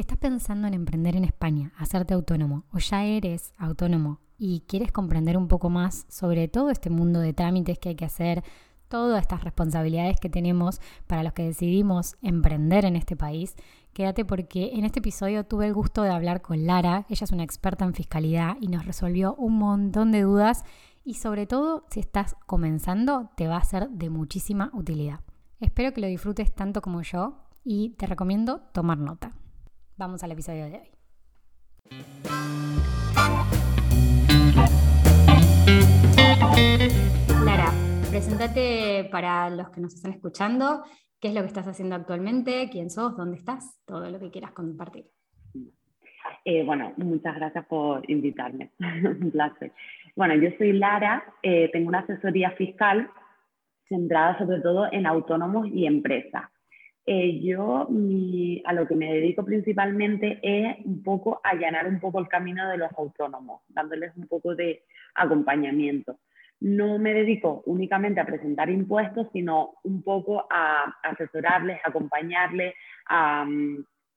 Si estás pensando en emprender en España, hacerte autónomo o ya eres autónomo y quieres comprender un poco más sobre todo este mundo de trámites que hay que hacer, todas estas responsabilidades que tenemos para los que decidimos emprender en este país, quédate porque en este episodio tuve el gusto de hablar con Lara, ella es una experta en fiscalidad y nos resolvió un montón de dudas y sobre todo si estás comenzando te va a ser de muchísima utilidad. Espero que lo disfrutes tanto como yo y te recomiendo tomar nota. Vamos al episodio de hoy. Lara, presentate para los que nos están escuchando, qué es lo que estás haciendo actualmente, quién sos, dónde estás, todo lo que quieras compartir. Eh, bueno, muchas gracias por invitarme. Un placer. Bueno, yo soy Lara, eh, tengo una asesoría fiscal centrada sobre todo en autónomos y empresas. Eh, yo a lo que me dedico principalmente es un poco allanar un poco el camino de los autónomos, dándoles un poco de acompañamiento. No me dedico únicamente a presentar impuestos, sino un poco a asesorarles, acompañarles, a,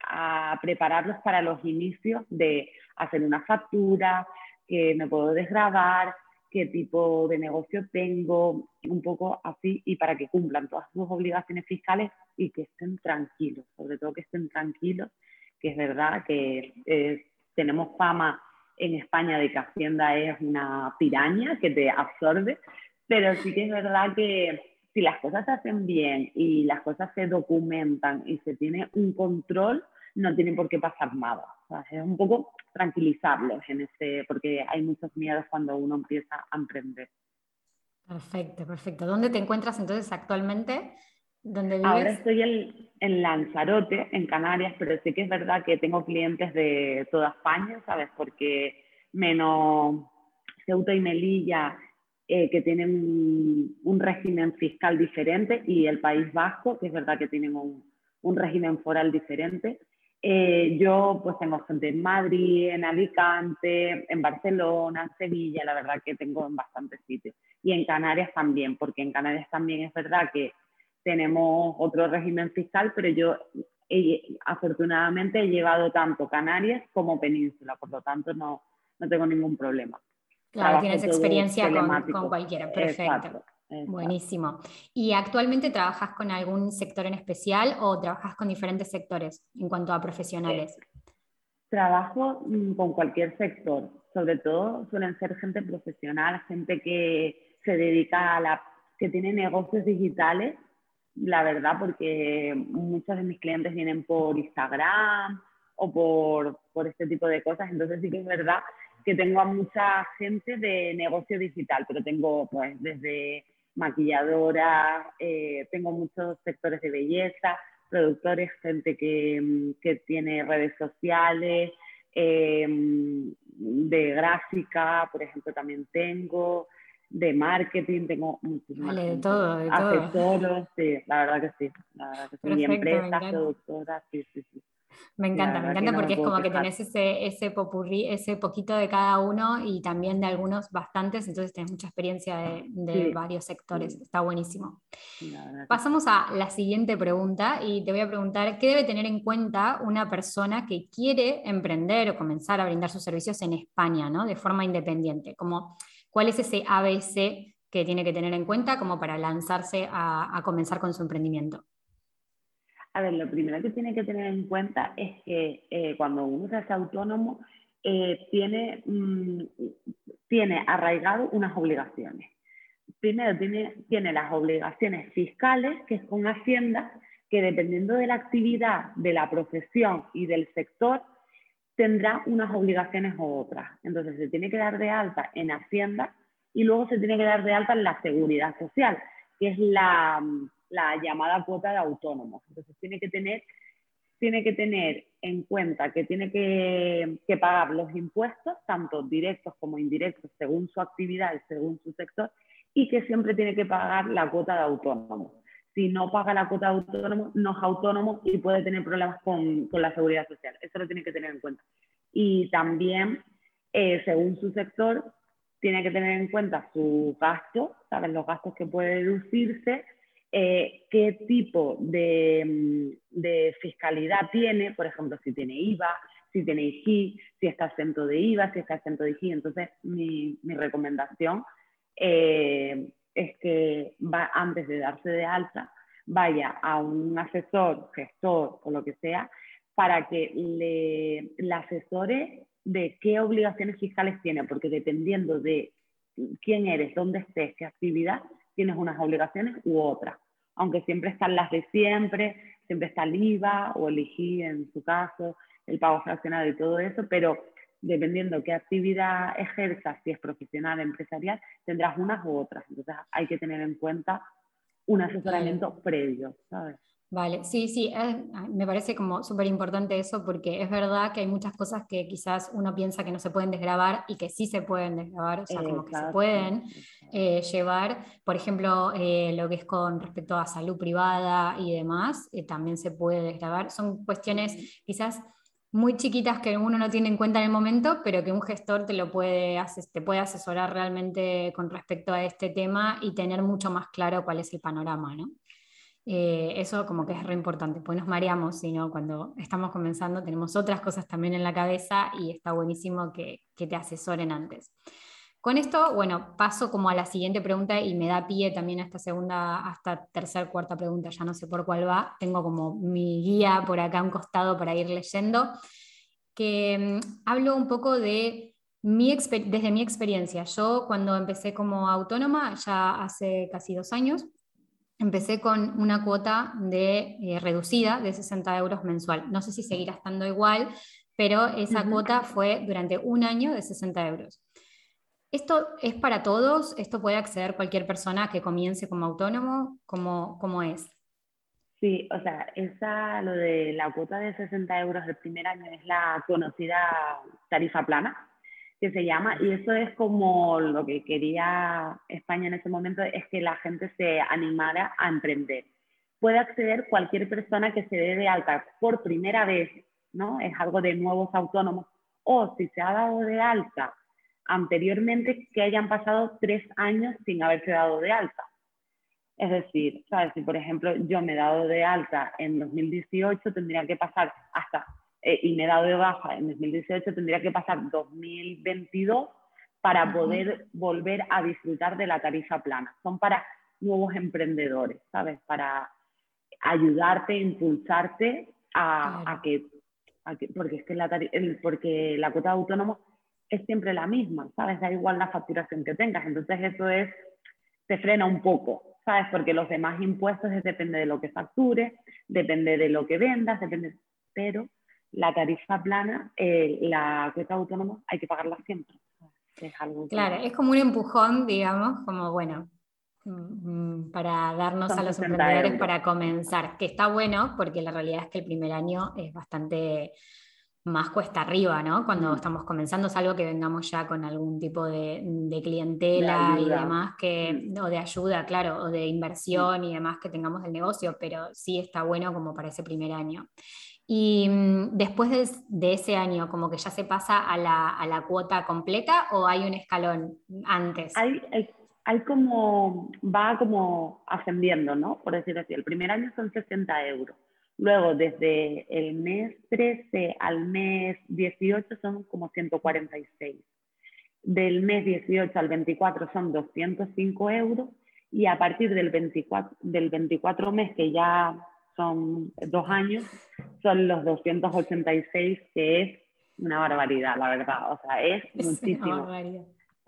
a prepararlos para los inicios de hacer una factura, que me puedo desgrabar, qué tipo de negocio tengo, un poco así, y para que cumplan todas sus obligaciones fiscales y que estén tranquilos, sobre todo que estén tranquilos, que es verdad que eh, tenemos fama en España de que Hacienda es una piraña que te absorbe, pero sí que es verdad que si las cosas se hacen bien y las cosas se documentan y se tiene un control, no tiene por qué pasar nada. Es un poco tranquilizarlos en ese, porque hay muchos miedos cuando uno empieza a emprender. Perfecto, perfecto. ¿Dónde te encuentras entonces actualmente? ¿Dónde vives? Ahora estoy en, en, Lanzarote, en Canarias, pero sí que es verdad que tengo clientes de toda España, ¿sabes? Porque menos Ceuta y Melilla, eh, que tienen un, régimen fiscal diferente, y el País Vasco, que es verdad que tienen un, un régimen foral diferente. Eh, yo pues tengo gente en Madrid, en Alicante, en Barcelona, en Sevilla, la verdad que tengo en bastantes sitios. Y en Canarias también, porque en Canarias también es verdad que tenemos otro régimen fiscal, pero yo afortunadamente he llevado tanto Canarias como Península, por lo tanto no, no tengo ningún problema. Claro, tienes experiencia con, con, cualquiera, perfecto. Buenísimo. ¿Y actualmente trabajas con algún sector en especial o trabajas con diferentes sectores en cuanto a profesionales? trabajo mm, con cualquier sector, sobre todo suelen ser gente profesional, gente que se dedica a la, que tiene negocios digitales, la verdad, porque muchos de mis clientes vienen por Instagram o por, por este tipo de cosas, entonces sí que es verdad que tengo a mucha gente de negocio digital, pero tengo pues desde maquilladoras, eh, tengo muchos sectores de belleza, productores, gente que, mm, que tiene redes sociales, eh, de gráfica, por ejemplo, también tengo, de marketing, tengo muchísimas vale, de todo, de todo. sí, la verdad que sí, la verdad que sí. empresas, productoras, sí, sí, sí. Me encanta, me encanta porque es como que tenés ese, ese popurrí, ese poquito de cada uno y también de algunos bastantes, entonces tenés mucha experiencia de, varios sectores, está buenísimo. Pasamos a la siguiente pregunta y te voy a preguntar, ¿qué debe tener en cuenta una persona que quiere emprender o comenzar a brindar sus servicios en España, ¿no? de forma independiente? Como, ¿Cuál es ese ABC que tiene que tener en cuenta como para lanzarse a comenzar con su emprendimiento? A ver, lo primero que tiene que tener en cuenta es que eh, cuando uno se hace autónomo, eh, tiene, mm, tiene arraigado unas obligaciones. Primero tiene, tiene las obligaciones fiscales, que es con Hacienda, que dependiendo de la actividad, de la profesión y del sector, tendrá unas obligaciones u otras. Entonces se tiene que dar de alta en Hacienda y luego se tiene que dar de alta en la seguridad social, que es la, la llamada cuota de autónomos. Entonces tiene que tener, tiene que tener en cuenta que tiene que, pagar los impuestos, tanto directos como indirectos, según su actividad y según su sector, y que siempre tiene que pagar la cuota de autónomo. Si no paga la cuota de no es autónomo y puede tener problemas con, la seguridad social. Eso lo tiene que tener en cuenta. Y también, eh, según su sector, tiene que tener en cuenta su gasto, ¿sabes? Los gastos que puede deducirse eh, qué tipo de, mm, de, fiscalidad tiene, por ejemplo, si tiene IVA, si tiene IGI, si está exento de IVA, si está exento de IGI. Entonces, mi, mi recomendación eh, es que va, antes de darse de alta, vaya a un asesor, gestor o lo que sea, para que le, le asesore de qué obligaciones fiscales tiene, porque dependiendo de quién eres, dónde estés, qué actividad, tienes unas obligaciones u otras. Aunque siempre están las de siempre, siempre está el IVA o el IGI en su caso, el pago fraccionado y todo eso, pero dependiendo qué actividad ejerzas, si es profesional, empresarial, tendrás unas u otras. Entonces hay que tener en cuenta un asesoramiento previo, ¿sabes? Vale, sí, sí, me parece como súper importante eso porque es verdad que hay muchas cosas que quizás uno piensa que no se pueden desgrabar y que sí se pueden desgrabar, o sea, como que se pueden eh, llevar. Por ejemplo, eh, lo que es con respecto a salud privada y demás, eh, también se puede desgrabar. Son cuestiones quizás muy chiquitas que uno no tiene en cuenta en el momento, pero que un gestor te lo puede, te puede asesorar realmente con respecto a este tema y tener mucho más claro cuál es el panorama, ¿no? Eh, eso como que es re importante, pues nos mareamos, sino cuando estamos comenzando tenemos otras cosas también en la cabeza y está buenísimo que, que, te asesoren antes. Con esto, bueno, paso como a la siguiente pregunta y me da pie también a esta segunda, hasta tercera, cuarta pregunta, ya no sé por cuál va, tengo como mi guía por acá a un costado para ir leyendo, que mm, hablo un poco de mi desde mi experiencia. Yo cuando empecé como autónoma, ya hace casi dos años, empecé con una cuota de, eh, reducida de 60 euros mensual. No sé si seguirá estando igual, pero esa cuota fue durante un año de 60 euros. ¿Esto es para todos? ¿Esto puede acceder cualquier persona que comience como autónomo? ¿Cómo, cómo es? Sí, o sea, esa, lo de la cuota de 60 euros del primer año es la conocida tarifa plana, que se llama, y eso es como lo que quería España en ese momento, es que la gente se animara a emprender. Puede acceder cualquier persona que se dé de alta por primera vez, ¿no? Es algo de nuevos autónomos, o si se ha dado de alta anteriormente, que hayan pasado tres años sin haberse dado de alta. Es decir, ¿sabes? si por ejemplo yo me he dado de alta en 2018, tendría que pasar hasta eh, y me he dado de baja en 2018, tendría que pasar 2022 para poder volver a disfrutar de la tarifa plana. Son para nuevos emprendedores, ¿sabes? Para ayudarte, impulsarte a, que, porque es que la, porque la cuota de autónomo es siempre la misma, ¿sabes? Da igual la facturación que tengas. Entonces eso es, te frena un poco, ¿sabes? Porque los demás impuestos depende de lo que factures, depende de lo que vendas, depende, pero la tarifa plana, eh, la cuota autónoma, hay que pagarla siempre. Es algo claro, es como un empujón, digamos, como bueno, mm, para darnos a los emprendedores para comenzar, que está bueno porque la realidad es que el primer año es bastante más cuesta arriba, ¿no? Cuando mm. estamos comenzando es algo que vengamos ya con algún tipo de, clientela y demás, que, mm. o de ayuda, claro, o de inversión y demás que tengamos del negocio, pero sí está bueno como para ese primer año. Y mm, después de, ese año, como que ya se pasa a la, a la cuota completa o hay un escalón antes? Hay, hay, como, va como ascendiendo, ¿no? Por decirlo así. El primer año son 60 euros. Luego, desde el mes 13 al mes 18 son como 146. Del mes 18 al 24 son 205 euros. Y a partir del 24, del 24 mes, que ya son dos años, son los 286, que es una barbaridad, la verdad. O sea, es, muchísimo.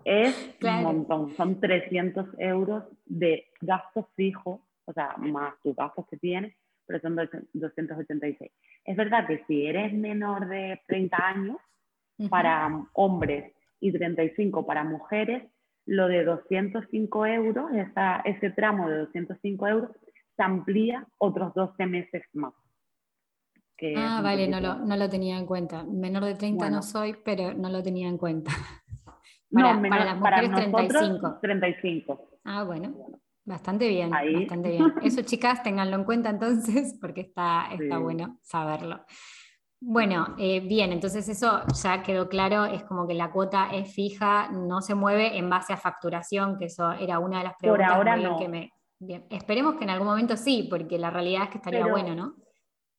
Es un montón. Son 300 euros de gastos fijos, o sea, más tus gastos que tienes, pero son 286. Es verdad que si eres menor de 30 años, para hombres y 35 para mujeres, lo de 205 euros, esa, ese tramo de 205 euros, se amplía otros 12 meses más. ah, vale, no lo, no lo, tenía en cuenta. Menor de 30 no soy, pero no lo tenía en cuenta. para, no, para las mujeres 35. 35. Ah, bueno. Bastante bien, bastante bien. Eso, chicas, ténganlo en cuenta entonces, porque está, está bueno saberlo. Bueno, eh, bien, entonces eso ya quedó claro, es como que la cuota es fija, no se mueve en base a facturación, que eso era una de las preguntas Por ahora no. que me, bien. Esperemos que en algún momento sí, porque la realidad es que estaría bueno, ¿no?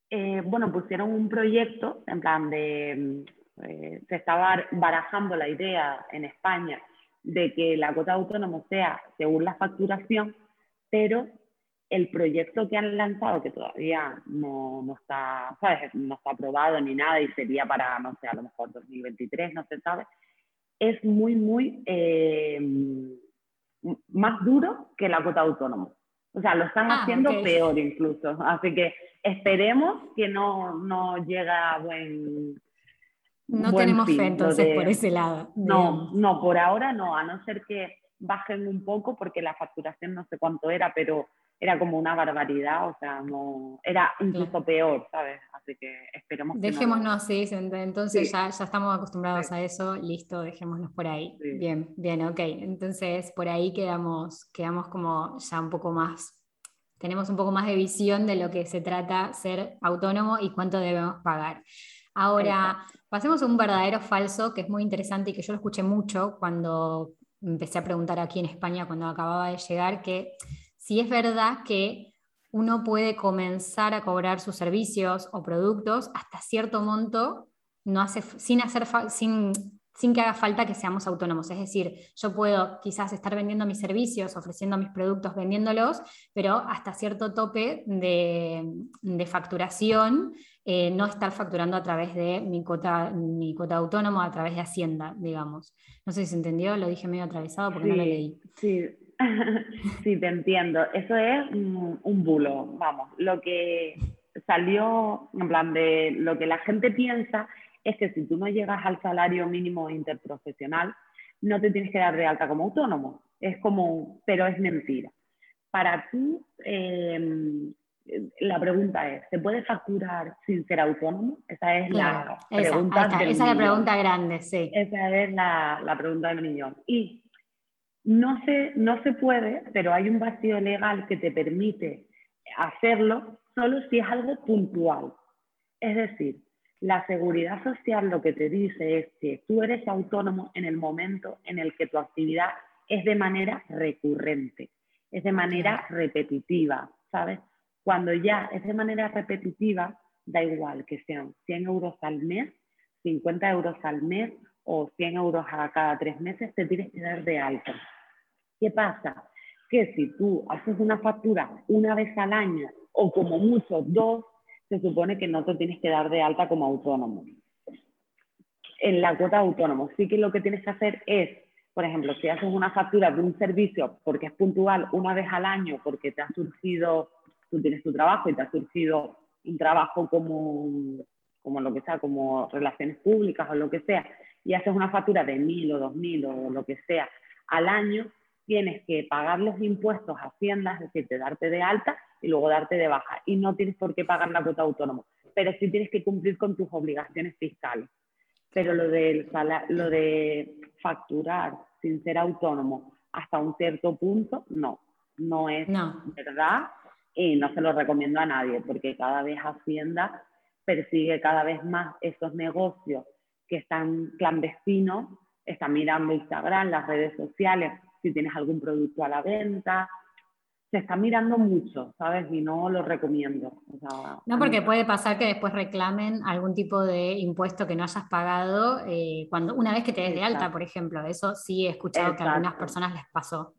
Eh, bueno, pusieron un proyecto, en plan de, eh, se estaba barajando la idea en España de que la cuota de autónomo sea según la facturación, pero el proyecto que han lanzado, que todavía no, no, está, ¿sabes? no está aprobado ni nada y sería para, no sé, a lo mejor 2023, no se sabe, es muy, muy eh, más duro que la cuota de autónomo. O sea, lo están ah, haciendo peor incluso. Así que esperemos que no, no llega a buen. No tenemos fe entonces por ese lado. No, no, por ahora no, a no ser que bajen un poco, porque la facturación no sé cuánto era, pero era como una barbaridad, o sea, no, era incluso peor, ¿sabes? Así que esperemos. Dejémonos, sí, entonces Ya, ya estamos acostumbrados a eso, listo, dejémonos por ahí. Bien, bien, ok. Entonces por ahí quedamos, quedamos como ya un poco más tenemos un poco más de visión de lo que se trata ser autónomo y cuánto debemos pagar. Ahora, pasemos a un verdadero falso que es muy interesante y que yo lo escuché mucho cuando empecé a preguntar aquí en España cuando acababa de llegar, que si es verdad que uno puede comenzar a cobrar sus servicios o productos hasta cierto monto, no hace, sin, hacer, sin sin que haga falta que seamos autónomos. Es decir, yo puedo quizás estar vendiendo mis servicios, ofreciendo mis productos, vendiéndolos, pero hasta cierto tope de, facturación, eh, no estar facturando a través de mi cuota, mi cuota autónomo, a través de Hacienda, digamos. No sé si se entendió, lo dije medio atravesado porque no lo leí. Sí. sí, te entiendo. Eso es un, un bulo, vamos. Lo que salió, en plan de lo que la gente piensa es que si tú no llegas al salario mínimo interprofesional, no te tienes que dar de alta como autónomo. Es como, pero es mentira. Para tú, em, la pregunta es, ¿se puede facturar sin ser autónomo? Esa es la pregunta. Esa, esa es la pregunta grande, sí. Esa es la, la pregunta del millón. Y no se, no se puede, pero hay un vacío legal que te permite hacerlo solo si es algo puntual. Es decir, la seguridad social lo que te dice es que tú eres autónomo en el momento en el que tu actividad es de manera recurrente, es de manera repetitiva, ¿sabes? Cuando ya es de manera repetitiva, da igual que sean 100 euros al mes, 50 euros al mes o 100 euros a cada tres meses, te tienes que dar de alta. ¿Qué pasa? Que si tú haces una factura una vez al año o como mucho dos, se supone que no te tienes que dar de alta como autónomo. En la cuota autónomo, sí que lo que tienes que hacer es, por ejemplo, si haces una factura de un servicio porque es puntual una vez al año, porque te ha surgido, tú tienes tu trabajo y te ha surgido un trabajo como, como lo que sea, como relaciones públicas o lo que sea, y haces una factura de mil o dos mil o lo que sea al año, tienes que pagar los impuestos a Hacienda, es decir, te darte de alta y luego darte de baja. Y no tienes por qué pagar la cuota autónoma, pero sí tienes que cumplir con tus obligaciones fiscales. Pero lo, del, lo de facturar sin ser autónomo hasta un cierto punto, no, no es verdad y no se lo recomiendo a nadie, porque cada vez Hacienda persigue cada vez más esos negocios que están clandestinos, está mirando Instagram, las redes sociales, si tienes algún producto a la venta, se está mirando mucho, ¿sabes? Y no lo recomiendo. no, porque puede pasar que después reclamen algún tipo de impuesto que no hayas pagado eh, cuando, una vez que te des de alta, por ejemplo. Eso sí he escuchado que a algunas personas les pasó.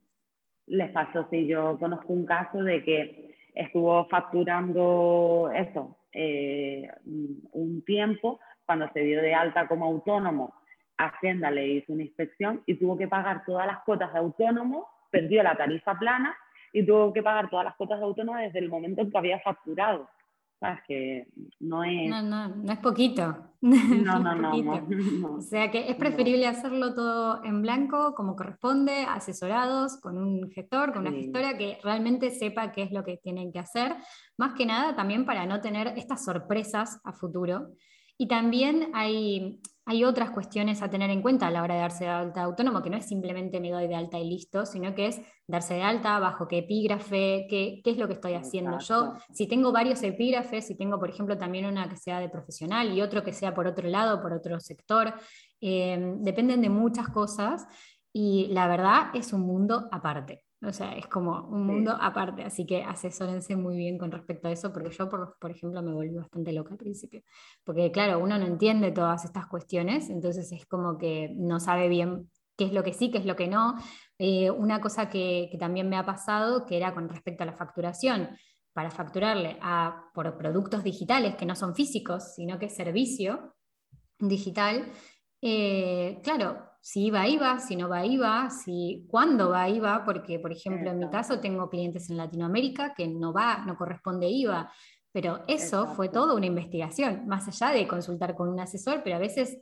Les pasó, sí. Yo conozco un caso de que estuvo facturando eso eh, un tiempo, cuando se dio de alta como autónomo, Hacienda le hizo una inspección y tuvo que pagar todas las cuotas de autónomo, perdió la tarifa plana y tuvo que pagar todas las cuotas de autónomo desde el momento en que había facturado. ¿Sabes? Que no es... No, no, no es poquito. No, no, no, O sea que es preferible hacerlo todo en blanco, como corresponde, asesorados, con un gestor, con una gestora que realmente sepa qué es lo que tienen que hacer. Más que nada también para no tener estas sorpresas a futuro. Y también hay, hay otras cuestiones a tener en cuenta a la hora de darse de alta autónomo, que no es simplemente me doy de alta y listo, sino que es darse de alta, bajo qué epígrafe, qué, qué es lo que estoy haciendo yo. Si tengo varios epígrafes, si tengo, por ejemplo, también una que sea de profesional y otro que sea por otro lado, por otro sector, eh, dependen de muchas cosas y la verdad es un mundo aparte. O sea, es como un mundo aparte, así que asesórense muy bien con respecto a eso, porque yo, por, por, ejemplo, me volví bastante loca al principio, porque claro, uno no entiende todas estas cuestiones, entonces es como que no sabe bien qué es lo que sí, qué es lo que no. Eh, una cosa que, que, también me ha pasado, que era con respecto a la facturación, para facturarle a, por productos digitales que no son físicos, sino que es servicio digital, eh, claro, si iba, iba, si no va, iba, si cuándo va, iba, porque por ejemplo en mi caso tengo clientes en Latinoamérica que no va, no corresponde IVA, pero eso fue todo una investigación, más allá de consultar con un asesor, pero a veces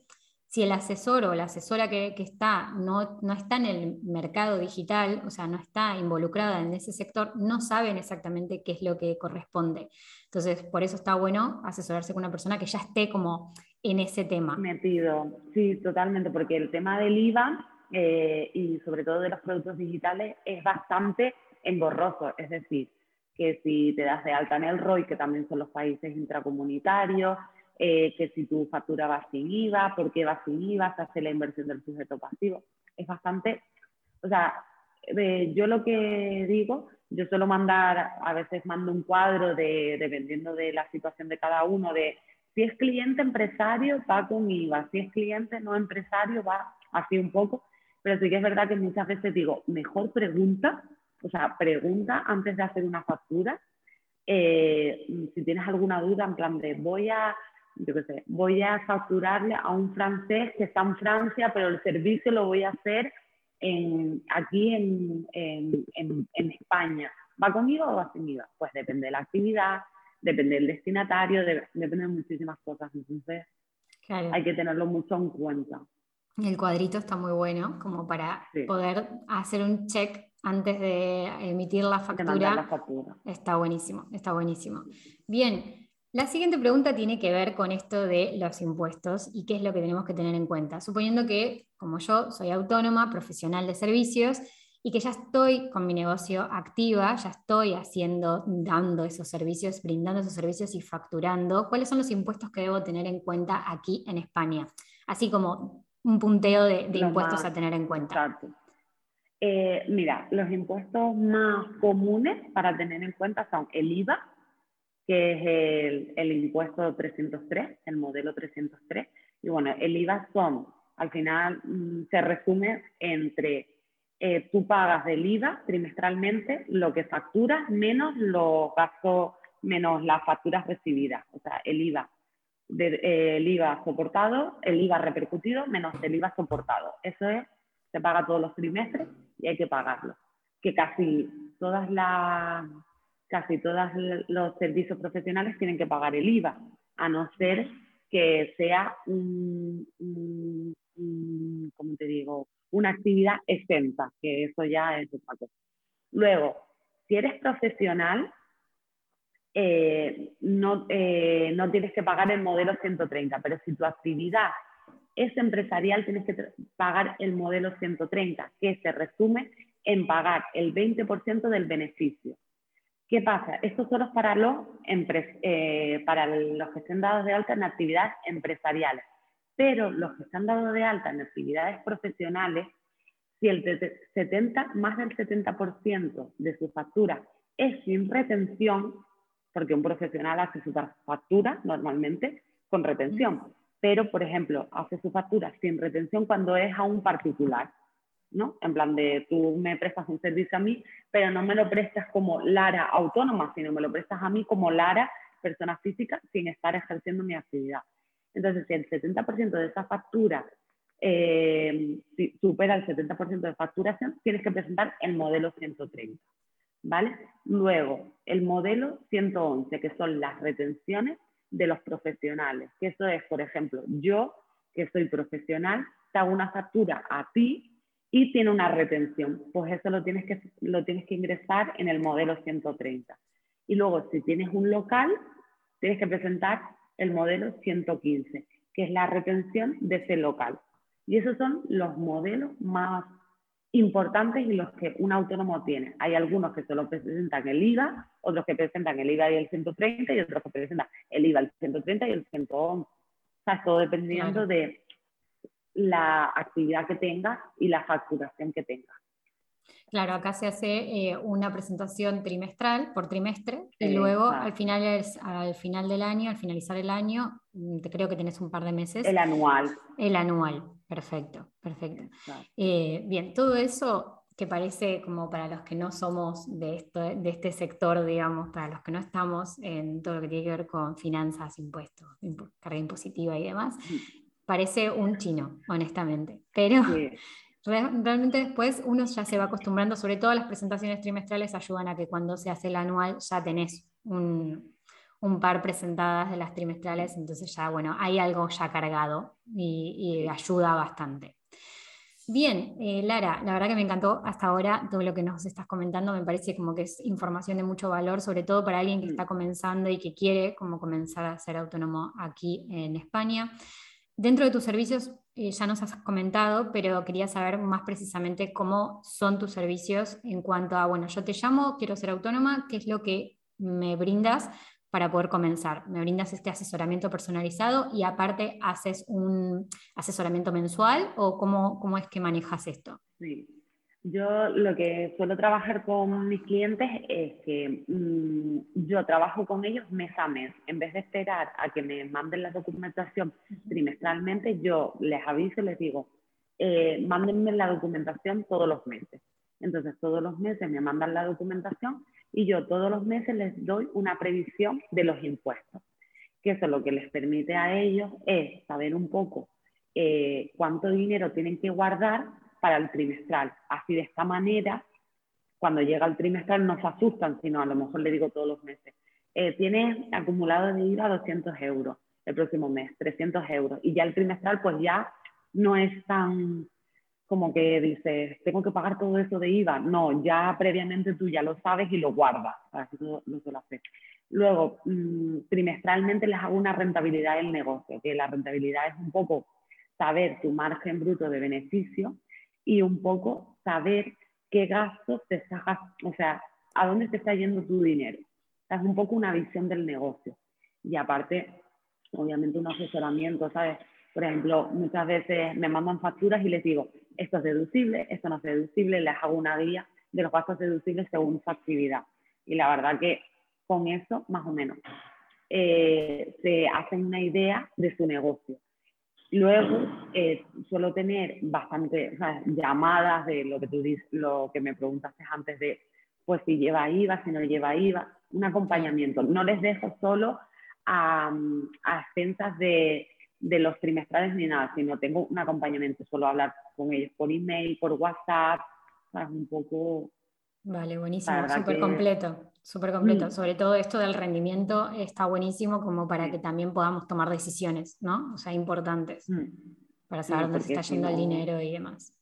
si el asesor o la asesora que, está no, no, está en el mercado digital, o sea, no está involucrada en ese sector, no saben exactamente qué es lo que corresponde. Entonces, por eso está bueno asesorarse con una persona que ya esté como en ese tema. Metido, sí, totalmente, porque el tema del IVA eh, y sobre todo de los productos digitales es bastante engorroso, es decir, que si te das de alta en el ROI, que también son los países intracomunitarios, eh, que si tu factura va sin IVA, por qué va sin IVA, se hace la inversión del sujeto pasivo. Es bastante, o sea, yo lo que digo, yo suelo mandar, a veces mando un cuadro de, dependiendo de la situación de cada uno, de si es cliente empresario, va con IVA, si es cliente no empresario, va así un poco, pero sí que es verdad que muchas veces digo, mejor pregunta, o sea, pregunta antes de hacer una factura, eh, si tienes alguna duda, en plan de voy a yo qué sé, voy a facturarle a un francés que está en Francia, pero el servicio lo voy a hacer en, aquí en, en, en, España. ¿Va conmigo o va sin IVA? Pues depende de la actividad, depende del destinatario, depende de muchísimas cosas. Entonces, hay que tenerlo mucho en cuenta. El cuadrito está muy bueno, como para poder hacer un check antes de emitir la factura. la factura. Está buenísimo, está buenísimo. Bien, la siguiente pregunta tiene que ver con esto de los impuestos y qué es lo que tenemos que tener en cuenta. Suponiendo que, como yo, soy autónoma, profesional de servicios y que ya estoy con mi negocio activa, ya estoy haciendo, dando esos servicios, brindando esos servicios y facturando, ¿cuáles son los impuestos que debo tener en cuenta aquí en España? Así como un punteo de, impuestos a tener en cuenta. Eh, mira, los impuestos más comunes para tener en cuenta son el IVA, que es el, el, impuesto 303, el modelo 303. Y bueno, el IVA son, al final mm, se resume entre eh, tú pagas del IVA trimestralmente lo que facturas menos los gastos, menos las facturas recibidas. O sea, el IVA, de, eh, el IVA soportado, el IVA repercutido menos el IVA soportado. Eso es, se paga todos los trimestres y hay que pagarlo. Que casi todas las casi todos los servicios profesionales tienen que pagar el IVA, a no ser que sea un, te digo? Una actividad exenta, que eso ya es otra cosa. Luego, si eres profesional, eh, no, eh, no tienes que pagar el modelo 130, pero si tu actividad es empresarial, tienes que pagar el modelo 130, que se resume en pagar el 20% del beneficio. ¿Qué pasa? Esto solo es para los, eh, para los que estén dados de alta en actividades empresariales, pero los que están dados de alta en actividades profesionales, si el 70, más del 70% de su factura es sin retención, porque un profesional hace su factura normalmente con retención, pero por ejemplo hace su factura sin retención cuando es a un particular. ¿No? En plan de tú me prestas un servicio a mí, pero no me lo prestas como Lara autónoma, sino me lo prestas a mí como Lara persona física sin estar ejerciendo mi actividad. Entonces, si el 70% de esa factura eh, supera el 70% de facturación, tienes que presentar el modelo 130. ¿Vale? Luego, el modelo 111, que son las retenciones de los profesionales. Que eso es, por ejemplo, yo, que soy profesional, te hago una factura a ti y tiene una retención. Pues eso lo tienes que, lo tienes que ingresar en el modelo 130. Y luego, si tienes un local, tienes que presentar el modelo 115, que es la retención de ese local. Y esos son los modelos más importantes y los que un autónomo tiene. Hay algunos que solo presentan el IVA, otros que presentan el IVA y el 130 y otros que presentan el IVA, el 130 y el 111. O sea, todo dependiendo de la actividad que tengas y la facturación que tengas. Claro, acá se hace eh, una presentación trimestral por trimestre y luego al final, al final del año, al finalizar el año, mm, te creo que tenés un par de meses. El anual. El anual, perfecto, perfecto. Eh, bien, todo eso que parece como para los que no somos de, esto, de este sector, digamos, para los que no estamos en todo lo que tiene que ver con finanzas, impuestos, carga impositiva y demás, parece un chino, honestamente. Pero realmente después uno ya se va acostumbrando, sobre todo las presentaciones trimestrales ayudan a que cuando se hace el anual ya tenés un, par presentadas de las trimestrales, entonces ya, bueno, hay algo ya cargado y, ayuda bastante. Bien, eh, Lara, la verdad que me encantó hasta ahora todo lo que nos estás comentando, me parece como que es información de mucho valor, sobre todo para alguien que mm. está comenzando y que quiere como comenzar a ser autónomo aquí en España. Dentro de tus servicios, eh, ya nos has comentado, pero quería saber más precisamente cómo son tus servicios en cuanto a, bueno, yo te llamo, quiero ser autónoma, ¿qué es lo que me brindas para poder comenzar? ¿Me brindas este asesoramiento personalizado y aparte haces un asesoramiento mensual o cómo, cómo es que manejas esto? Sí. Yo lo que suelo trabajar con mis clientes es que mm, yo trabajo con ellos mes a mes. En vez de esperar a que me manden la documentación trimestralmente, yo les aviso y les digo, eh, mándenme la documentación todos los meses. Entonces, todos los meses me mandan la documentación y yo todos los meses les doy una previsión de los impuestos. Que eso lo que les permite a ellos es saber un poco eh, cuánto dinero tienen que guardar para el trimestral. Así de esta manera, cuando llega el trimestral no se asustan, sino a lo mejor le digo todos los meses, eh, tienes acumulado de IVA 200 euros el próximo mes, 300 euros, y ya el trimestral pues ya no es tan como que dices, tengo que pagar todo eso de IVA. No, ya previamente tú ya lo sabes y lo guardas. Así lo, lo suelo hacer. Luego, mm, trimestralmente les hago una rentabilidad del negocio, que la rentabilidad es un poco saber tu margen bruto de beneficio y un poco saber qué gastos te estás, o sea, a dónde te está yendo tu dinero. es un poco una visión del negocio. Y aparte, obviamente un asesoramiento, ¿sabes? Por ejemplo, muchas veces me mandan facturas y les digo, esto es deducible, esto no es deducible, les hago una guía de los gastos deducibles según su actividad. Y la verdad que con eso, más o menos, eh, se hacen una idea de su negocio. Luego, eh, suelo tener bastante llamadas de lo que tú dices, lo que me preguntaste antes de, pues si lleva IVA, si no lleva IVA, un acompañamiento. No les dejo solo a, a de, de, los trimestrales ni nada, sino tengo un acompañamiento, suelo hablar con ellos por email, por WhatsApp, un poco Vale, buenísimo, súper completo, súper completo. Mm. Sobre todo esto del rendimiento está buenísimo como para que también podamos tomar decisiones, ¿no? O sea, importantes, mm. para saber dónde se está yendo el dinero y demás.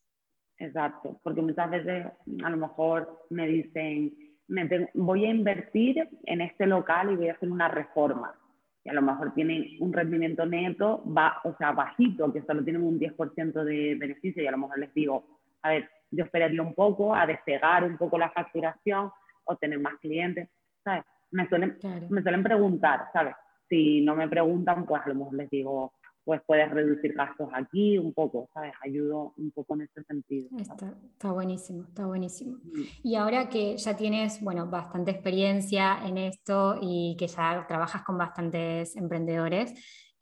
Exacto, porque muchas veces a lo mejor me dicen, me, voy a invertir en este local y voy a hacer una reforma. Y a lo mejor tienen un rendimiento neto, va, o sea, bajito, que solo tienen un 10% de beneficio y a lo mejor les digo, a ver, yo esperarle un poco, a despegar un poco la facturación o tener más clientes, ¿sabes? Me suelen, me suelen preguntar, ¿sabes? Si no me preguntan, pues a lo mejor les digo, pues puedes reducir gastos aquí un poco, ¿sabes? Ayudo un poco en ese sentido. Está, está, buenísimo, está buenísimo. Y ahora que ya tienes, bueno, bastante experiencia en esto y que ya trabajas con bastantes emprendedores,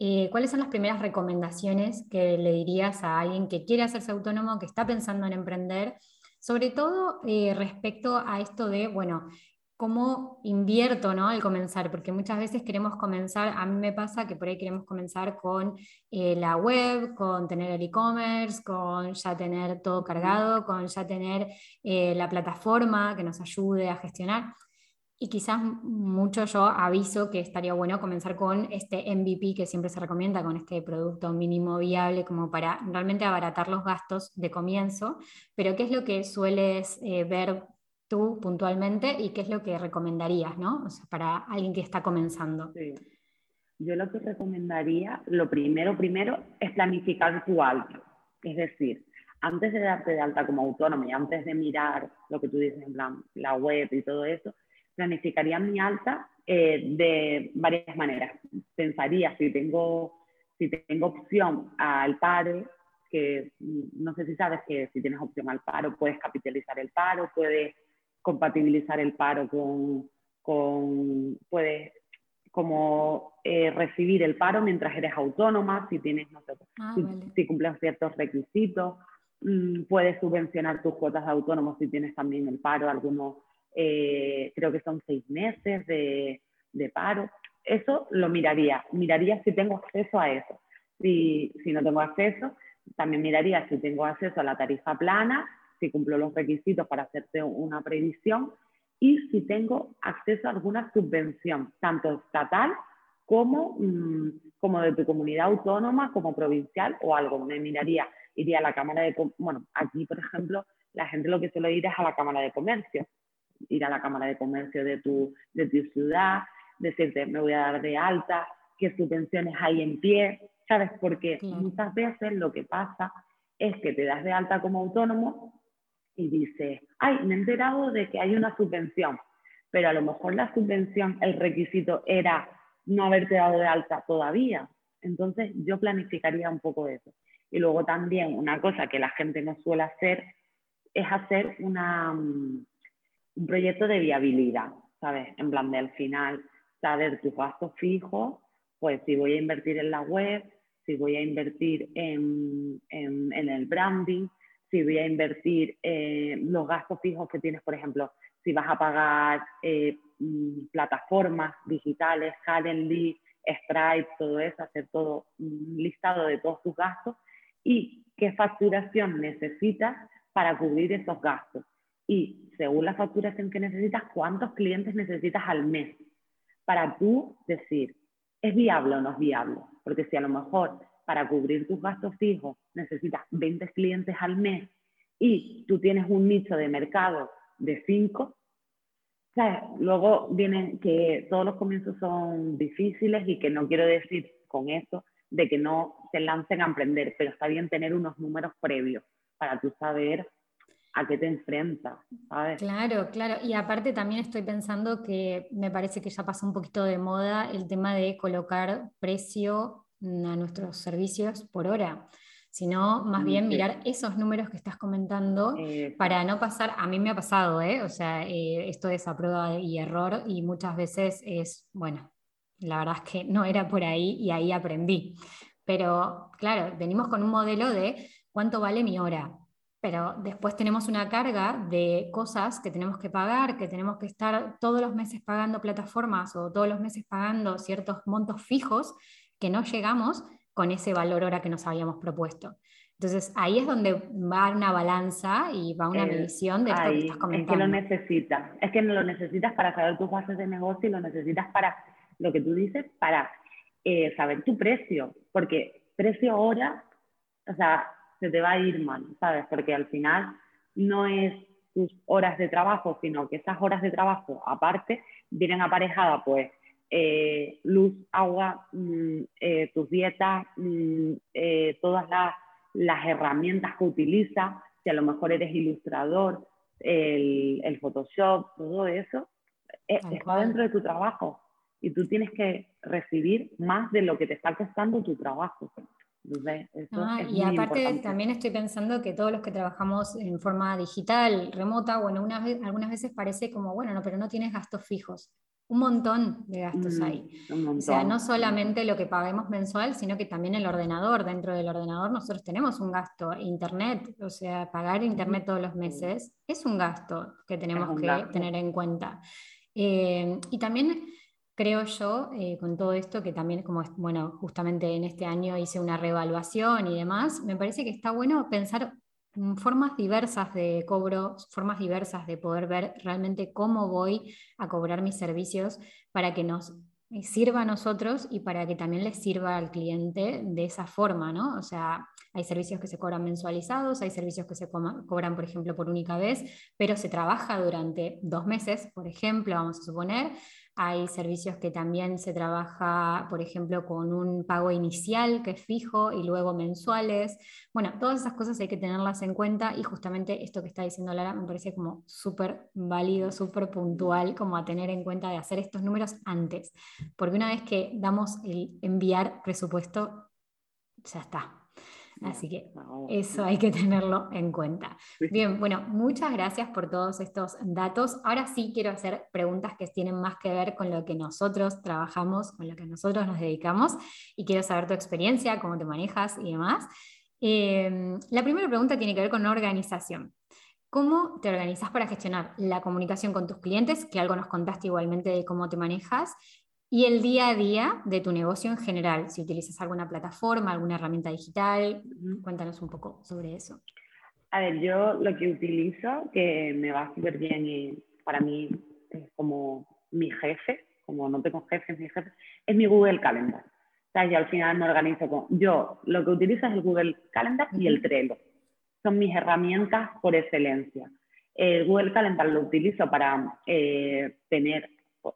eh, ¿cuáles son las primeras recomendaciones que le dirías a alguien que quiere hacerse autónomo, que está pensando en emprender? Sobre todo eh, respecto a esto de, bueno, cómo invierto ¿no? al comenzar, porque muchas veces queremos comenzar, a mí me pasa que por ahí queremos comenzar con eh, la web, con tener el e-commerce, con ya tener todo cargado, con ya tener la plataforma que nos ayude a gestionar. Y quizás mucho yo aviso que estaría bueno comenzar con este MVP que siempre se recomienda, con este producto mínimo viable, como para realmente abaratar los gastos de comienzo. Pero ¿qué es lo que sueles eh, ver tú puntualmente y qué es lo que recomendarías, ¿no? O sea, para alguien que está comenzando. Yo lo que recomendaría, lo primero, primero, es planificar tu alta. Es decir, antes de darte de alta como autónomo y antes de mirar lo que tú dices en plan, la web y todo eso, planificaría mi alta eh, de varias maneras. Pensaría si tengo, si tengo opción al padre, que no sé si sabes que si tienes opción al paro, puedes capitalizar el paro, puedes compatibilizar el paro con, con puedes como eh, recibir el paro mientras eres autónoma, si tienes, no sé, ah, si, cumples ciertos requisitos, mm, puedes subvencionar tus cuotas de autónomo si tienes también el paro, algunos, eh, creo que son seis meses de, de, paro. Eso lo miraría, miraría si tengo acceso a eso. Si, si no tengo acceso, también miraría si tengo acceso a la tarifa plana, si cumplo los requisitos para hacerte una previsión y si tengo acceso a alguna subvención, tanto estatal como, mm, como de tu comunidad autónoma, como provincial o algo. Me miraría, iría a la Cámara de Bueno, aquí, por ejemplo, la gente lo que suele ir es a la Cámara de Comercio. Ir a la Cámara de Comercio de tu, de tu ciudad, decirte, me voy a dar de alta, qué subvenciones hay en pie, ¿sabes? Porque muchas veces lo que pasa es que te das de alta como autónomo y dices, ay, me he enterado de que hay una subvención, pero a lo mejor la subvención, el requisito era no haberte dado de alta todavía. Entonces yo planificaría un poco eso. Y luego también una cosa que la gente no suele hacer es hacer una, mm, un proyecto de viabilidad, ¿sabes? En plan de al final saber tus gastos fijos, pues si voy a invertir en la web, si voy a invertir en, en, el branding, si voy a invertir en los gastos fijos que tienes, por ejemplo, si vas a pagar eh, mm, plataformas digitales, Calendly, Stripe, todo eso, hacer todo un listado de todos tus gastos y qué facturación necesitas para cubrir esos gastos. Y según la facturación que necesitas, cuántos clientes necesitas al mes para tú decir, ¿es viable o no es viable? Porque si a lo mejor para cubrir tus gastos fijos necesitas 20 clientes al mes y tú tienes un nicho de mercado de 5, luego vienen que todos los comienzos son difíciles y que no quiero decir con eso de que no se lancen a emprender, pero está bien tener unos números previos para tú saber a qué te enfrentas, ¿sabes? Claro, claro. Y aparte también estoy pensando que me parece que ya pasó un poquito de moda el tema de colocar precio a nuestros servicios por hora, sino más bien mirar esos números que estás comentando para no pasar, a mí me ha pasado, ¿eh? o sea, eh, esto es a prueba y error y muchas veces es, bueno, la verdad es que no era por ahí y ahí aprendí. Pero claro, venimos con un modelo de cuánto vale mi hora, pero después tenemos una carga de cosas que tenemos que pagar, que tenemos que estar todos los meses pagando plataformas o todos los meses pagando ciertos montos fijos que no llegamos con ese valor hora que nos habíamos propuesto. Entonces ahí es donde va una balanza y va una medición de esto que estás comentando. Es que lo necesitas, es que lo necesitas para saber tus bases de negocio y lo necesitas para lo que tú dices, para eh, saber tu precio, porque precio hora, o sea, se te va a ir mal, ¿sabes? Porque al final no es tus horas de trabajo, sino que esas horas de trabajo aparte vienen aparejadas pues eh, luz, agua, mm, eh, tus dietas, mm, eh, todas las, herramientas que utilizas, si a lo mejor eres ilustrador, el, el Photoshop, todo eso, está dentro de tu trabajo y tú tienes que recibir más de lo que te está costando tu trabajo. Ah, y aparte también estoy pensando que todos los que trabajamos en forma digital, remota, bueno, algunas veces parece como, bueno, no, pero no tienes gastos fijos. Un montón de gastos mm, hay. O sea, no solamente lo que paguemos mensual, sino que también el ordenador. Dentro del ordenador nosotros tenemos un gasto. Internet, o sea, pagar internet todos los meses es un gasto que tenemos que tener en cuenta. Eh, y también creo yo, eh, con todo esto, que también como, bueno, justamente en este año hice una reevaluación y demás, me parece que está bueno pensar formas diversas de cobro, formas diversas de poder ver realmente cómo voy a cobrar mis servicios para que nos sirva a nosotros y para que también les sirva al cliente de esa forma, ¿no? O sea, hay servicios que se cobran mensualizados, hay servicios que se cobran, por ejemplo, por única vez, pero se trabaja durante dos meses, por ejemplo, vamos a suponer, hay servicios que también se trabaja, por ejemplo, con un pago inicial que es fijo y luego mensuales. Bueno, todas esas cosas hay que tenerlas en cuenta y justamente esto que está diciendo Lara me parece como súper válido, súper puntual, como a tener en cuenta de hacer estos números antes. Porque una vez que damos el enviar presupuesto, ya está. Así que eso hay que tenerlo en cuenta. Bien, bueno, muchas gracias por todos estos datos. Ahora sí quiero hacer preguntas que tienen más que ver con lo que nosotros trabajamos, con lo que nosotros nos dedicamos y quiero saber tu experiencia, cómo te manejas y demás. Em, la primera pregunta tiene que ver con organización. ¿Cómo te organizas para gestionar la comunicación con tus clientes? Que algo nos contaste igualmente de cómo te manejas. Y el día a día de tu negocio en general, si utilizas alguna plataforma, alguna herramienta digital, cuéntanos un poco sobre eso. A ver, yo lo que utilizo, que me va súper bien y para mí es como mi jefe, como no tengo jefe, mi jefe, es mi Google Calendar. O sea, yo al final me organizo con... Yo lo que utilizo es el Google Calendar y el Trello son mis herramientas por excelencia. El Google Calendar lo utilizo para eh, tener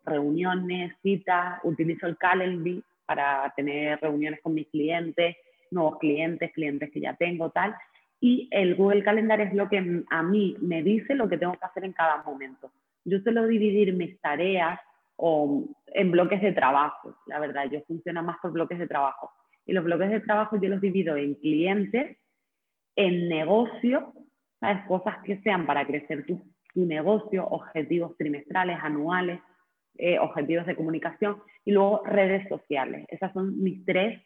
reuniones, citas, utilizo el Calendly para tener reuniones con mis clientes, nuevos clientes, clientes que ya tengo, tal. Y el Google Calendar es lo que a mí me dice lo que tengo que hacer en cada momento. Yo suelo dividir mis tareas o en bloques de trabajo, la verdad, yo funciono más por bloques de trabajo. Y los bloques de trabajo yo los divido en clientes en negocio, ¿sabes? cosas que sean para crecer tu, negocio, objetivos trimestrales, anuales, eh, objetivos de comunicación y luego redes sociales. Esas son mis tres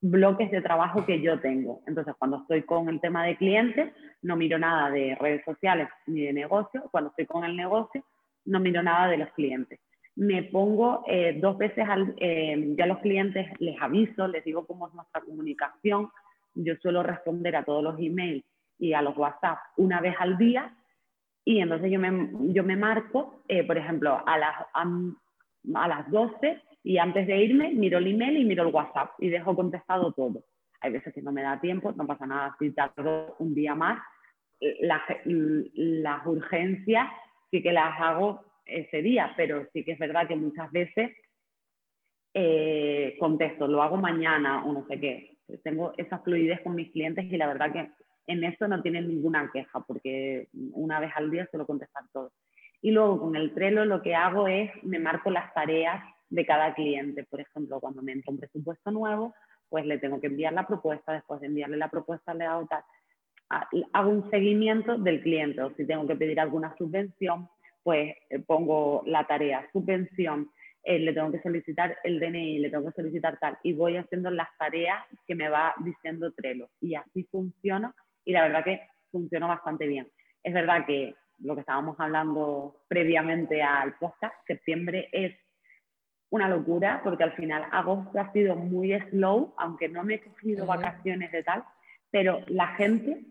bloques de trabajo que yo tengo. Entonces, cuando estoy con el tema de clientes, no miro nada de redes sociales ni de negocio. Cuando estoy con el negocio, no miro nada de los clientes. Me pongo eh, dos veces al, eh, ya los clientes les aviso, les digo cómo es nuestra comunicación, yo suelo responder a todos los emails y a los WhatsApp una vez al día y entonces yo me, yo me marco, eh, por ejemplo, a las, a, las 12 y antes de irme miro el email y miro el WhatsApp y dejo contestado todo. Hay veces que no me da tiempo, no pasa nada si tardo un día más. Las, las urgencias sí que las hago ese día, pero sí que es verdad que muchas veces eh, contesto, lo hago mañana o no sé qué tengo esa fluidez con mis clientes y la verdad que en eso no tienen ninguna queja porque una vez al día suelo contestar todo. Y luego con el Trello lo que hago es me marco las tareas de cada cliente. Por ejemplo, cuando me entra un presupuesto nuevo, pues le tengo que enviar la propuesta, después de enviarle la propuesta le hago tal. Ah, hago un seguimiento del cliente o si tengo que pedir alguna subvención, pues eh, pongo la tarea subvención eh, le tengo que solicitar el DNI, le tengo que solicitar tal, y voy haciendo las tareas que me va diciendo Trello. Y así funciona, y la verdad que funciona bastante bien. Es verdad que lo que estábamos hablando previamente al podcast, septiembre es una locura, porque al final agosto ha sido muy slow, aunque no me he cogido vacaciones de tal, pero la gente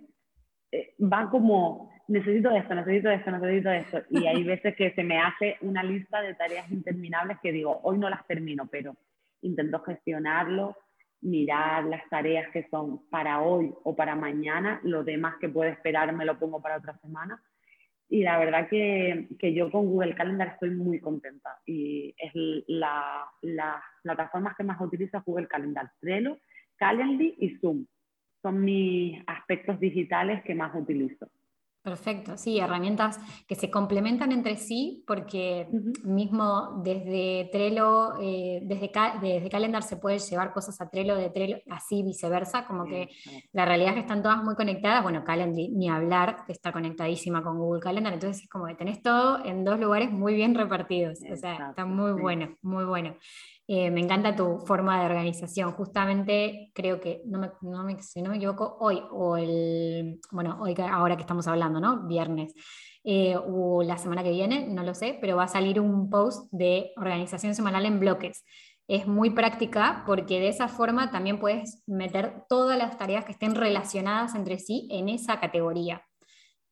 eh, va como necesito esto, necesito esto, necesito esto. Y hay veces que se me hace una lista de tareas interminables que digo, hoy no las termino, pero intento gestionarlo, mirar las tareas que son para hoy o para mañana, lo demás que puede esperar me lo pongo para otra semana. Y la verdad que, que yo con Google Calendar estoy muy contenta. Y es la, la plataforma que más utilizo Google Calendar, Trello, Calendly y Zoom. Son mis aspectos digitales que más utilizo. Perfecto, sí, herramientas que se complementan entre sí porque mismo desde Trello, eh, desde, desde Calendar se puede llevar cosas a Trello, de Trello, así viceversa, como que la realidad es que están todas muy conectadas, bueno, Calendar ni hablar, que está conectadísima con Google Calendar, entonces es como que tenés todo en dos lugares muy bien repartidos, o sea, está muy bueno, muy bueno. Eh, me encanta tu forma de organización. Justamente creo que, no me, no me, si no me equivoco, hoy o el, bueno, hoy ahora que estamos hablando, ¿no? Viernes. Eh, o la semana que viene, no lo sé, pero va a salir un post de organización semanal en bloques. Es muy práctica porque de esa forma también puedes meter todas las tareas que estén relacionadas entre sí en esa categoría.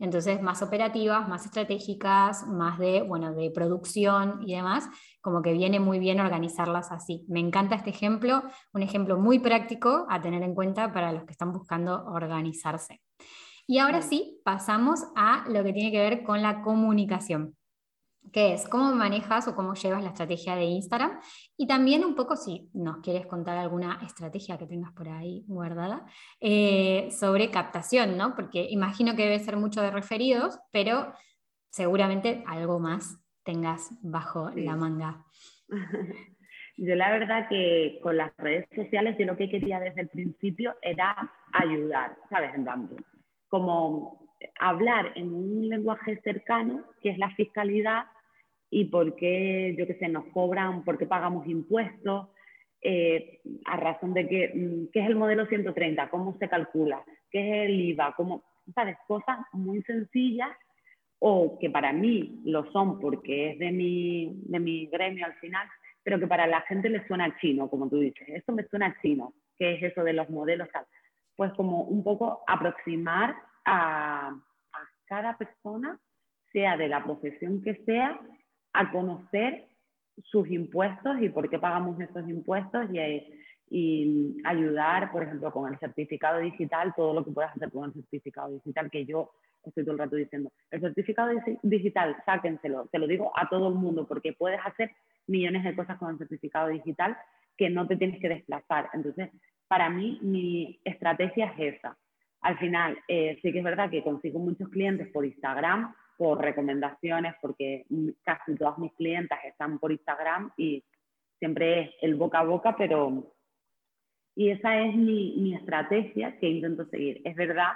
Entonces, más operativas, más estratégicas, más de, bueno, de producción y demás, como que viene muy bien organizarlas así. Me encanta este ejemplo, un ejemplo muy práctico a tener en cuenta para los que están buscando organizarse. Y ahora sí, pasamos a lo que tiene que ver con la comunicación. ¿Qué es? ¿Cómo manejas o cómo llevas la estrategia de Instagram? Y también un poco si nos quieres contar alguna estrategia que tengas por ahí guardada eh, sobre captación, ¿no? Porque imagino que debe ser mucho de referidos, pero seguramente algo más tengas bajo la manga. Yo la verdad que con las redes sociales yo lo que quería desde el principio era ayudar, ¿sabes? En tanto, como hablar en un lenguaje cercano, que es la fiscalidad, y por qué, yo qué sé, nos cobran, por qué pagamos impuestos, eh, a razón de que, mm, qué es el modelo 130, cómo se calcula, qué es el IVA, cómo, ¿sabes? Cosas muy sencillas o que para mí lo son porque es de mi, de mi gremio al final, pero que para la gente le suena chino, como tú dices. Esto me suena chino, ¿qué es eso de los modelos? Pues como un poco aproximar a, a cada persona, sea de la profesión que sea, a conocer sus impuestos y por qué pagamos esos impuestos y, y, ayudar, por ejemplo, con el certificado digital, todo lo que puedas hacer con el certificado digital, que yo estoy todo el rato diciendo, el certificado digital, sáquenselo, te lo digo a todo el mundo, porque puedes hacer millones de cosas con el certificado digital que no te tienes que desplazar. Entonces, para mí, mi estrategia es esa. Al final, eh, sí que es verdad que consigo muchos clientes por Instagram, por recomendaciones, porque casi todas mis clientas están por Instagram y siempre es el boca a boca, pero... Y esa es mi, mi estrategia que intento seguir. Es verdad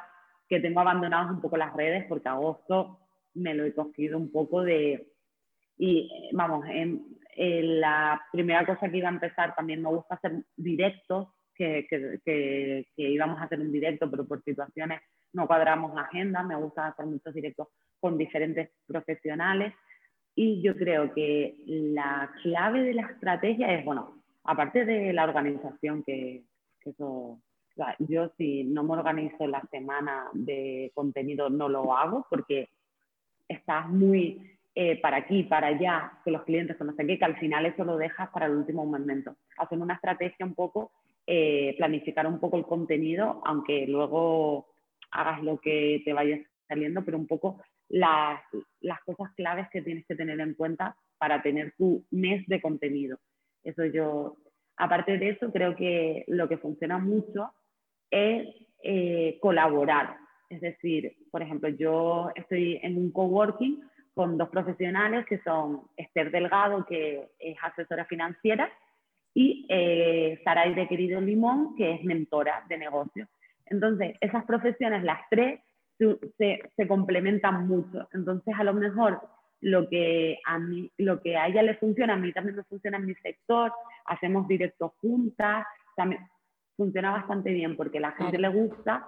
que tengo abandonadas un poco las redes porque agosto me lo he cogido un poco de... Y vamos, en, la primera cosa que iba a empezar también me gusta hacer directos, que, que, que, que íbamos a hacer un directo, pero por situaciones no cuadramos la agenda, me gusta hacer muchos directos con diferentes profesionales y yo creo que la clave de la estrategia es, bueno, aparte de la organización, que, eso, yo si no me organizo la semana de contenido no lo hago porque estás muy eh, para aquí, para allá, que los clientes, no sé qué, que al final eso lo dejas para el último momento. Hacer una estrategia un poco, eh, planificar un poco el contenido, aunque luego hagas lo que te vaya saliendo, pero un poco las, cosas claves que tienes que tener en cuenta para tener tu mes de contenido. Eso yo, aparte de eso, creo que lo que funciona mucho es eh, colaborar. Es decir, por ejemplo, yo estoy en un coworking con dos profesionales que son Esther Delgado, que es asesora financiera, y eh, Saray de Querido Limón, que es mentora de negocios. Entonces, esas profesiones, las tres, se, se, complementan mucho. Entonces, a lo mejor lo que, a mí, lo que a ella le funciona, a mí también me funciona en mi sector, hacemos directos juntas, también funciona bastante bien porque a la gente le gusta,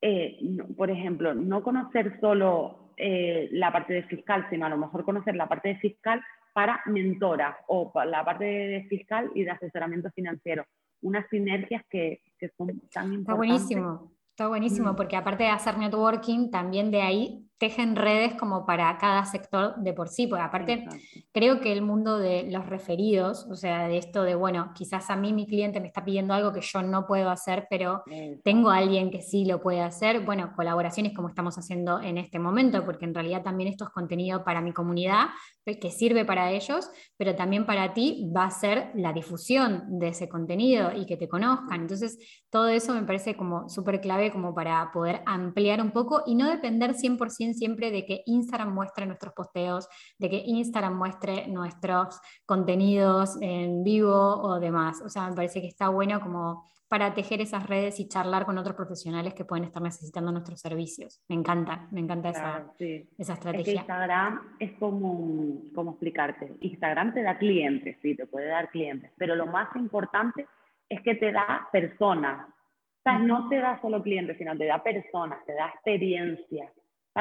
eh, por ejemplo, no conocer solo eh, la parte de fiscal, sino a lo mejor conocer la parte de fiscal para mentora o la parte de fiscal y de asesoramiento financiero. Unas sinergias que, que son tan importantes. Está buenísimo. Está buenísimo, mm. porque aparte de hacer networking, también de ahí tejen redes como para cada sector de por sí, porque aparte creo que el mundo de los referidos, o sea, de esto de, bueno, quizás a mí mi cliente me está pidiendo algo que yo no puedo hacer, pero tengo a alguien que sí lo puede hacer, bueno, colaboraciones como estamos haciendo en este momento, porque en realidad también esto es contenido para mi comunidad, que sirve para ellos, pero también para ti va a ser la difusión de ese contenido y que te conozcan. Entonces, todo eso me parece como súper clave como para poder ampliar un poco y no depender 100% siempre de que Instagram muestre nuestros posteos, de que Instagram muestre nuestros contenidos en vivo o demás. O sea, me parece que está bueno como para tejer esas redes y charlar con otros profesionales que pueden estar necesitando nuestros servicios. Me encanta, me encanta esa, esa estrategia. Instagram es como, como explicarte. Instagram te da clientes, sí, te puede dar clientes, pero lo más importante es que te da personas. O sea, no te da solo clientes, sino te da personas, te da experiencias.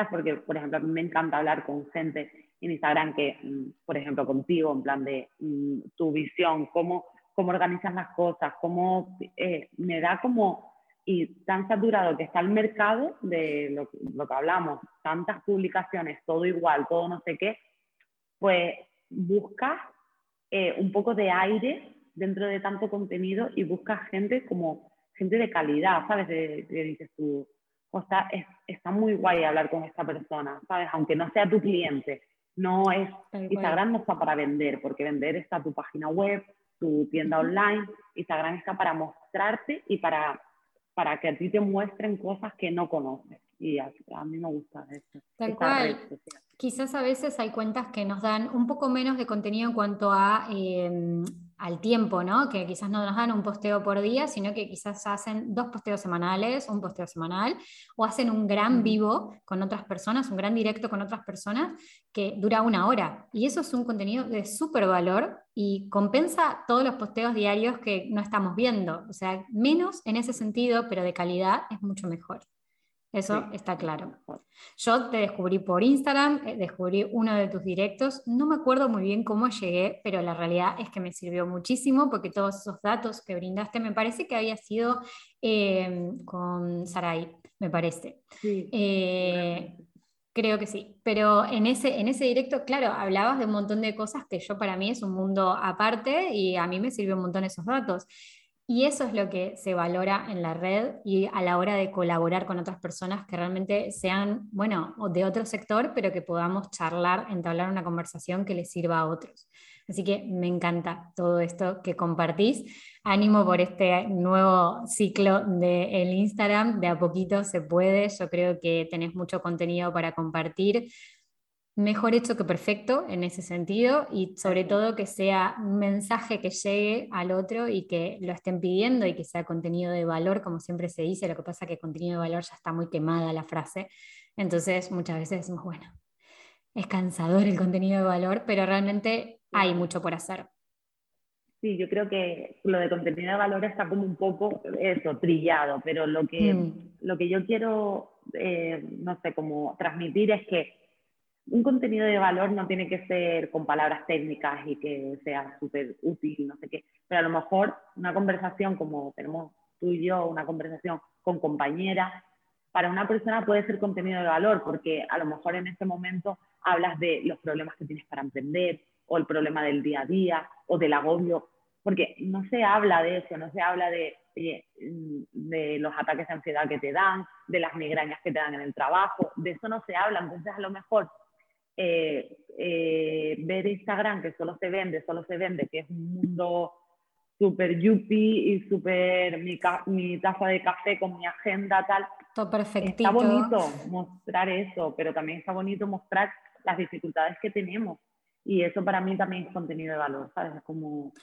Porque, por ejemplo, a mí me encanta hablar con gente en Instagram que, mm, por ejemplo, contigo, en plan de mm, tu visión, cómo, cómo organizas las cosas, cómo eh, me da como, y tan saturado que está el mercado de lo, que hablamos, tantas publicaciones, todo igual, todo no sé qué, pues buscas eh, un poco de aire dentro de tanto contenido y buscas gente como gente de calidad, ¿sabes? De dices tú, o está, está muy guay hablar con esta persona, ¿sabes? Aunque no sea tu cliente, no es, Instagram no está para vender, porque vender está tu página web, tu tienda online, Instagram está para mostrarte y para, para que a ti te muestren cosas que no conoces. Y a, mí me gusta eso. Tal cual. Quizás a veces hay cuentas que nos dan un poco menos de contenido en cuanto a... Em, al tiempo, ¿no? Que quizás no nos dan un posteo por día, sino que quizás hacen dos posteos semanales, un posteo semanal, o hacen un gran vivo con otras personas, un gran directo con otras personas que dura una hora. Y eso es un contenido de súper valor y compensa todos los posteos diarios que no estamos viendo. O sea, menos en ese sentido, pero de calidad es mucho mejor. Eso está claro. Yo te descubrí por Instagram, eh, descubrí uno de tus directos. No me acuerdo muy bien cómo llegué, pero la realidad es que me sirvió muchísimo porque todos esos datos que brindaste, me parece que había sido em, con Sarai, me parece. Eh, creo que sí, pero en ese, en ese directo, claro, hablabas de un montón de cosas que yo para mí es un mundo aparte y a mí me sirvió un montón esos datos. Y eso es lo que se valora en la red y a la hora de colaborar con otras personas que realmente sean, bueno, de otro sector, pero que podamos charlar, entablar una conversación que les sirva a otros. Así que me encanta todo esto que compartís. Ánimo por este nuevo ciclo del Instagram. De a poquito se puede. Yo creo que tenés mucho contenido para compartir mejor hecho que perfecto en ese sentido y sobre todo que sea un mensaje que llegue al otro y que lo estén pidiendo y que sea contenido de valor, como siempre se dice, lo que pasa es que contenido de valor ya está muy quemada la frase, entonces muchas veces decimos, bueno, es cansador el contenido de valor, pero realmente hay mucho por hacer. Sí, yo creo que lo de contenido de valor está como un poco eso, trillado, pero lo que, mm. lo que yo quiero, eh, no sé, como transmitir es que un contenido de valor no tiene que ser con palabras técnicas y que sea súper útil, no sé qué, pero a lo mejor una conversación como tenemos tú y yo, una conversación con compañeras, para una persona puede ser contenido de valor, porque a lo mejor en este momento hablas de los problemas que tienes para emprender, o el problema del día a día, o del agobio, porque no se habla de eso, no se habla de, de, de los ataques de ansiedad que te dan, de las migrañas que te dan en el trabajo, de eso no se habla, entonces a lo mejor eh, eh, ver Instagram que solo se vende, solo se vende, que es un mundo súper yuppie y súper mi, mi, taza de café con mi agenda, tal. Todo perfectito. Está bonito mostrar eso, pero también está bonito mostrar las dificultades que tenemos. Y eso para mí también es contenido de valor, ¿sabes? como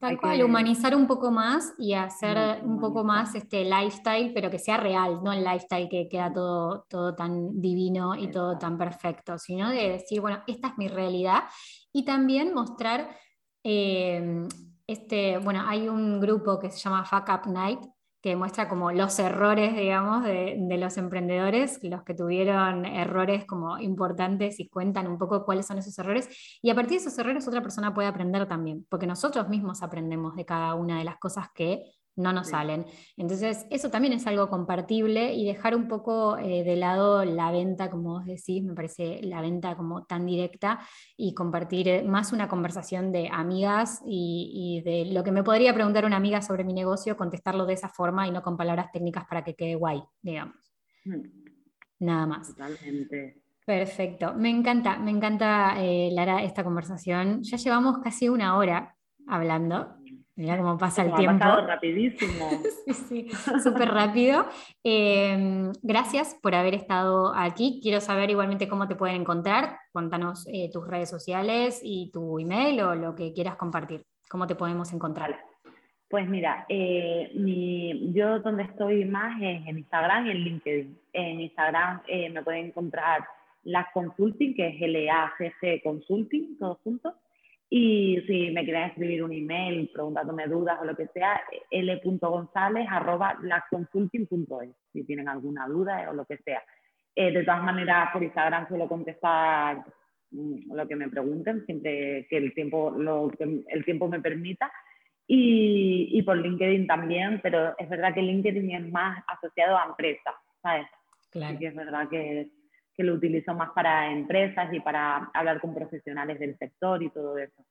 Tal cual, humanizar un poco más y hacer un poco más este lifestyle, pero que sea real, no el lifestyle que queda todo, todo tan divino y todo tan perfecto, sino de decir, bueno, esta es mi realidad. Y también mostrar, eh, este, bueno, hay un grupo que se llama Fuck Up Night, que muestra como los errores, digamos, de, los emprendedores, los que tuvieron errores como importantes y cuentan un poco cuáles son esos errores. Y a partir de esos errores otra persona puede aprender también, porque nosotros mismos aprendemos de cada una de las cosas que no nos salen. Entonces, eso también es algo compartible y dejar un poco eh, de lado la venta, como vos decís, me parece la venta como tan directa y compartir eh, más una conversación de amigas y, de lo que me podría preguntar una amiga sobre mi negocio, contestarlo de esa forma y no con palabras técnicas para que quede guay, digamos. Mm. Nada más. Totalmente. Perfecto, me encanta, me encanta, eh, Lara, esta conversación. Ya llevamos casi una hora hablando. Mira cómo pasa el tiempo. Ha rapidísimo. sí, sí, súper rápido. Em, gracias por haber estado aquí. Quiero saber igualmente cómo te pueden encontrar. Cuéntanos eh, tus redes sociales y tu email o lo que quieras compartir. ¿Cómo te podemos encontrar? Pues mira, eh, yo donde estoy más es en Instagram y en LinkedIn. En Instagram eh, me pueden encontrar las Consulting, que es L-A-G-G Consulting, todo junto. Y si me quieren escribir un email preguntándome dudas o lo que sea, l.gonzález.lacconsulting.es, si tienen alguna duda o lo que sea. Eh, de todas maneras, por Instagram suelo contestar mm, lo que me pregunten, siempre que el tiempo, lo, que el tiempo me permita. Y, y, por LinkedIn también, pero es verdad que LinkedIn es más asociado a empresas, ¿sabes? Claro. que es verdad que que lo utilizo más para empresas y para hablar con profesionales del sector y todo eso.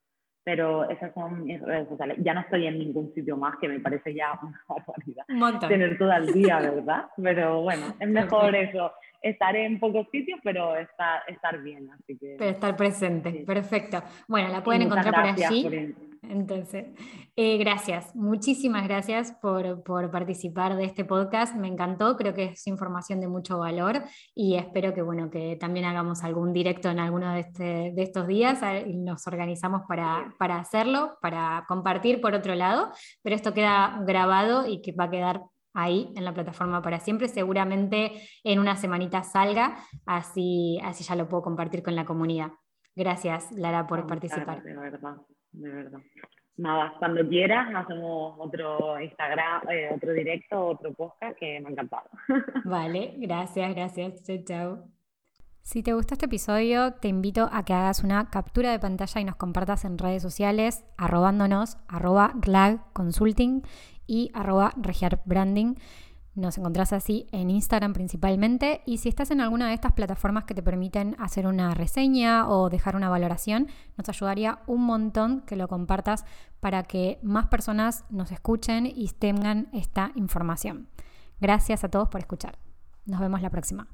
Pero esas son mis redes sociales. Ya no estoy en ningún sitio más, que me parece ya una barbaridad tener todo el día, ¿verdad? Pero bueno, es mejor eso. Estar en pocos sitios, pero estar, estar bien. Así que, pero estar presente, perfecto. Bueno, la pueden encontrar por allí. Entonces, eh, gracias, muchísimas gracias por, por, participar de este podcast. Me encantó, creo que es información de mucho valor y espero que, bueno, que también hagamos algún directo en alguno de, este, de estos días y nos organizamos para, para hacerlo, para compartir por otro lado, pero esto queda grabado y que va a quedar ahí en la plataforma para siempre. Seguramente en una semanita salga, así, así ya lo puedo compartir con la comunidad. Gracias, Lara, por participar. De verdad, de verdad. Nada, cuando quieras hacemos otro Instagram, eh, otro directo, otro podcast que me ha encantado. Vale, gracias, gracias. Chao, chao. Si te gustó este episodio, te invito a que hagas una captura de pantalla y nos compartas en redes sociales, arrobándonos, arroba Consulting y arroba regiarbranding. Nos encontrás así en Instagram principalmente y si estás en alguna de estas plataformas que te permiten hacer una reseña o dejar una valoración, nos ayudaría un montón que lo compartas para que más personas nos escuchen y tengan esta información. Gracias a todos por escuchar. Nos vemos la próxima.